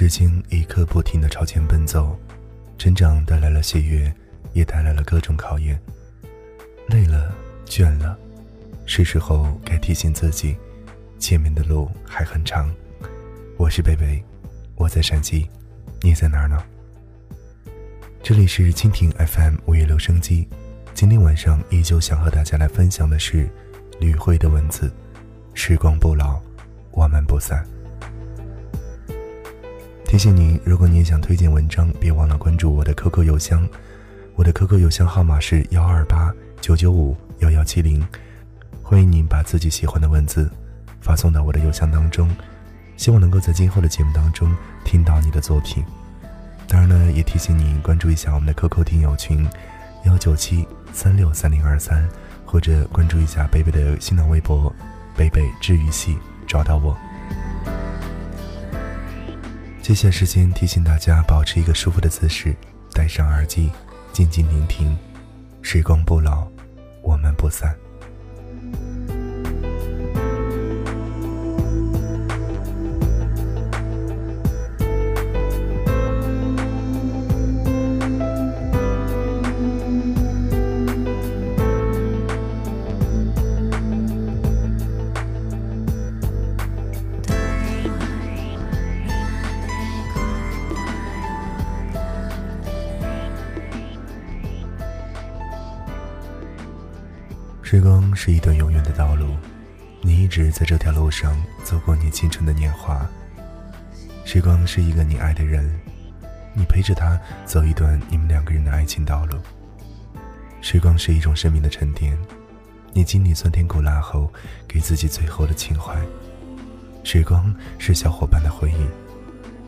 时间一刻不停的朝前奔走，成长带来了喜悦，也带来了各种考验。累了，倦了，是时候该提醒自己，前面的路还很长。我是贝贝，我在陕西，你在哪儿呢？这里是蜻蜓 FM 五月留声机，今天晚上依旧想和大家来分享的是吕慧的文字：时光不老，我们不散。提醒您，如果你也想推荐文章，别忘了关注我的 QQ 邮箱。我的 QQ 邮箱号码是幺二八九九五幺幺七零，欢迎您把自己喜欢的文字发送到我的邮箱当中，希望能够在今后的节目当中听到你的作品。当然呢，也提醒您关注一下我们的 QQ 听友群幺九七三六三零二三，或者关注一下贝贝的新浪微博贝贝治愈系，找到我。接下来时间提醒大家保持一个舒服的姿势，戴上耳机，静静聆听。时光不老，我们不散。时光是一段永远的道路，你一直在这条路上走过你青春的年华。时光是一个你爱的人，你陪着他走一段你们两个人的爱情道路。时光是一种生命的沉淀，你经历酸甜苦辣后，给自己最后的情怀。时光是小伙伴的回忆，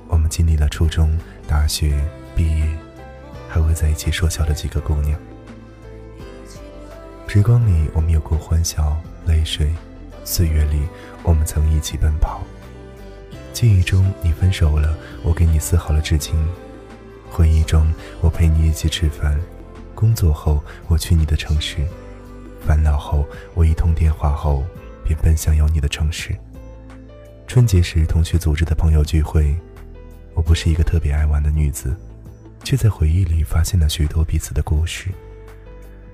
我们经历了初中、大学、毕业，还会在一起说笑的几个姑娘。时光里，我们有过欢笑、泪水；岁月里，我们曾一起奔跑。记忆中，你分手了，我给你撕好了纸巾；回忆中，我陪你一起吃饭；工作后，我去你的城市；烦恼后，我一通电话后便奔向有你的城市。春节时，同学组织的朋友聚会，我不是一个特别爱玩的女子，却在回忆里发现了许多彼此的故事。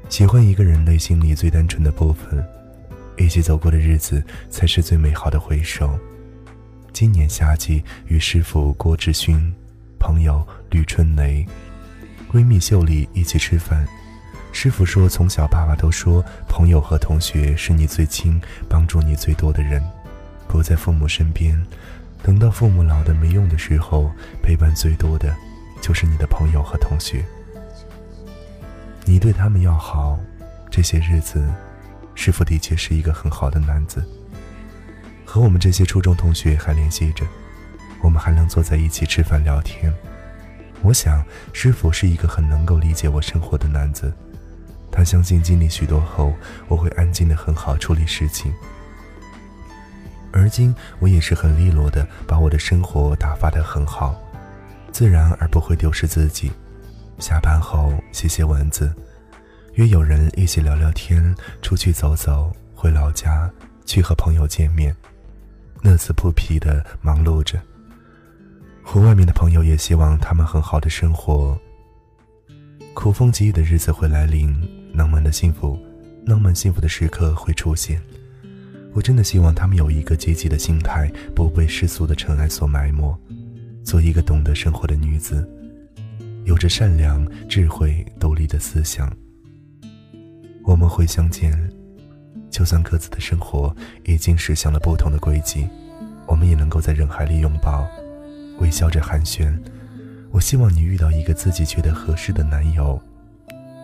喜欢一个人内心里最单纯的部分，一起走过的日子才是最美好的回首。今年夏季与师傅郭志勋、朋友吕春雷、闺蜜秀丽一起吃饭。师傅说，从小爸爸都说，朋友和同学是你最亲、帮助你最多的人。不在父母身边，等到父母老的没用的时候，陪伴最多的，就是你的朋友和同学。你对他们要好，这些日子，师傅的确是一个很好的男子。和我们这些初中同学还联系着，我们还能坐在一起吃饭聊天。我想，师傅是一个很能够理解我生活的男子。他相信经历许多后，我会安静的很好处理事情。而今，我也是很利落的把我的生活打发的很好，自然而不会丢失自己。下班后写写文字，约有人一起聊聊天，出去走走，回老家去和朋友见面，乐此不疲的忙碌着。和外面的朋友也希望他们很好的生活。苦风疾雨的日子会来临，浪漫的幸福，浪漫幸福的时刻会出现。我真的希望他们有一个积极的心态，不被世俗的尘埃所埋没，做一个懂得生活的女子。有着善良、智慧、独立的思想，我们会相见。就算各自的生活已经驶向了不同的轨迹，我们也能够在人海里拥抱，微笑着寒暄。我希望你遇到一个自己觉得合适的男友。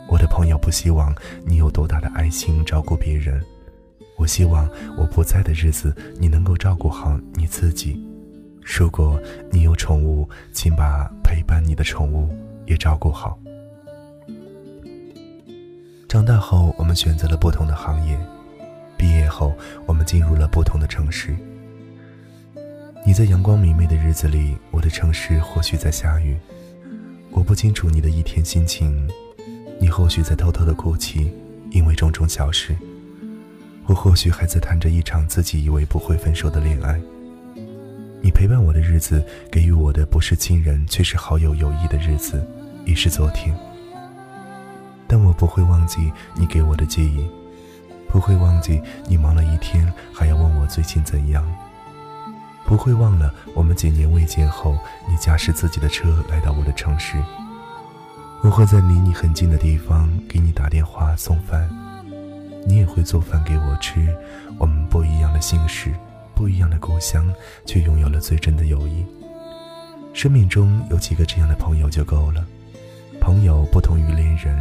我的朋友不希望你有多大的爱心照顾别人。我希望我不在的日子，你能够照顾好你自己。如果你有宠物，请把陪伴你的宠物。也照顾好。长大后，我们选择了不同的行业；毕业后，我们进入了不同的城市。你在阳光明媚的日子里，我的城市或许在下雨。我不清楚你的一天心情，你或许在偷偷的哭泣，因为种种小事。我或许还在谈着一场自己以为不会分手的恋爱。你陪伴我的日子，给予我的不是亲人，却是好友友谊的日子，已是昨天。但我不会忘记你给我的记忆，不会忘记你忙了一天还要问我最近怎样，不会忘了我们几年未见后，你驾驶自己的车来到我的城市。我会在离你很近的地方给你打电话送饭，你也会做饭给我吃。我们不一样的心事。不一样的故乡，却拥有了最真的友谊。生命中有几个这样的朋友就够了。朋友不同于恋人，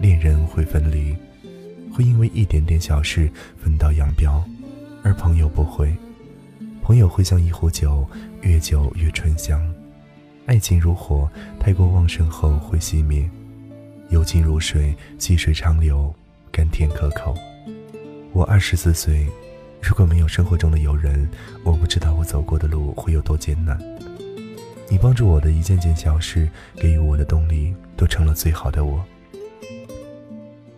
恋人会分离，会因为一点点小事分道扬镳，而朋友不会。朋友会像一壶酒，越久越醇香。爱情如火，太过旺盛后会熄灭；友情如水，细水长流，甘甜可口。我二十四岁。如果没有生活中的友人，我不知道我走过的路会有多艰难。你帮助我的一件件小事，给予我的动力，都成了最好的我。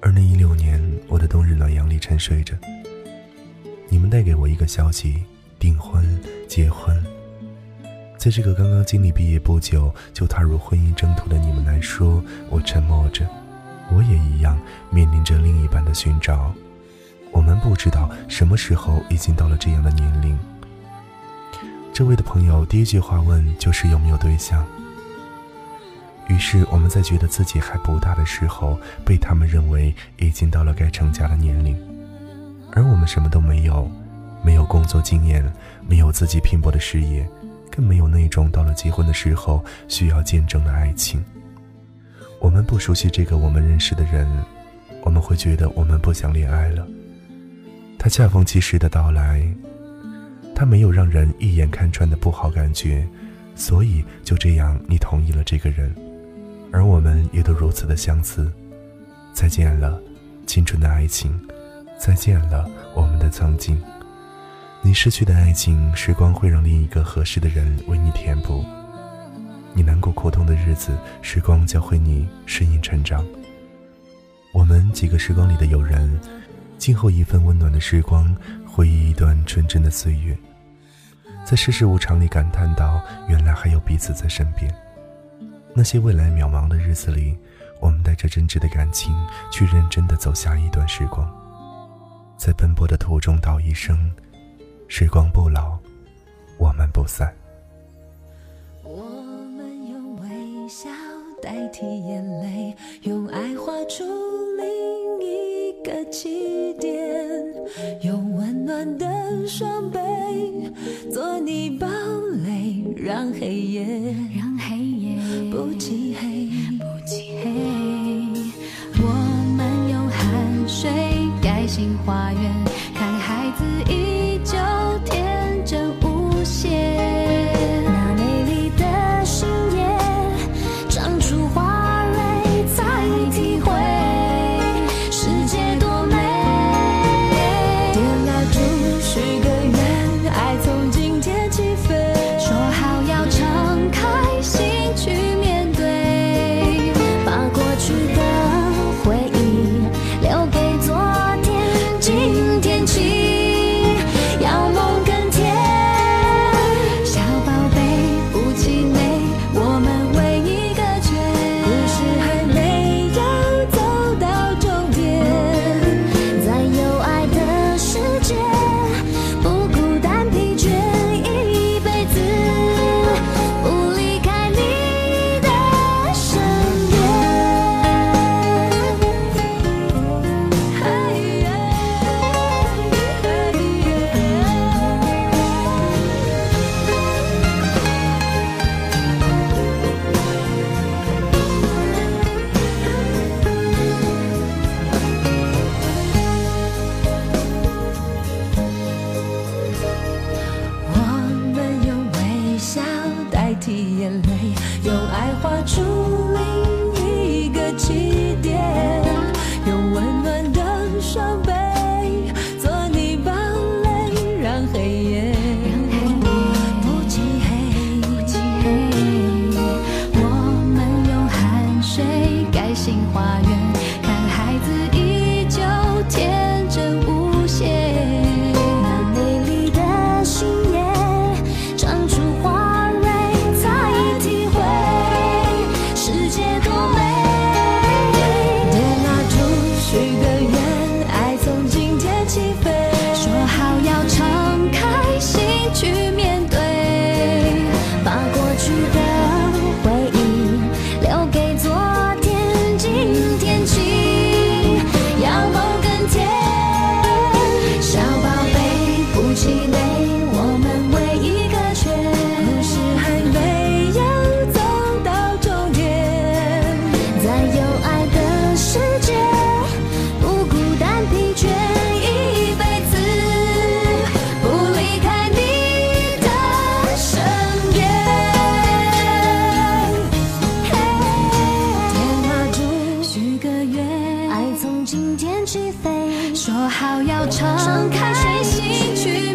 二零一六年，我的冬日暖阳里沉睡着。你们带给我一个消息：订婚、结婚。在这个刚刚经历毕业不久就踏入婚姻征途的你们来说，我沉默着。我也一样，面临着另一半的寻找。我们不知道什么时候已经到了这样的年龄。这位的朋友第一句话问就是有没有对象。于是我们在觉得自己还不大的时候，被他们认为已经到了该成家的年龄，而我们什么都没有，没有工作经验，没有自己拼搏的事业，更没有那种到了结婚的时候需要见证的爱情。我们不熟悉这个我们认识的人，我们会觉得我们不想恋爱了。他恰逢其时的到来，他没有让人一眼看穿的不好感觉，所以就这样你同意了这个人，而我们也都如此的相似。再见了，青春的爱情，再见了我们的曾经。你失去的爱情，时光会让另一个合适的人为你填补。你难过苦痛的日子，时光教会你适应成长。我们几个时光里的友人。静候一份温暖的时光，回忆一段纯真的岁月，在世事无常里感叹到，原来还有彼此在身边。那些未来渺茫的日子里，我们带着真挚的感情，去认真的走下一段时光，在奔波的途中道一声：时光不老，我们不散。我们用微笑代替眼泪，用爱画出个起点，用温暖的双臂做你堡垒，让黑夜让黑夜不漆黑，不漆黑。我们用汗水盖新花从今天起飞，说好要敞开心去。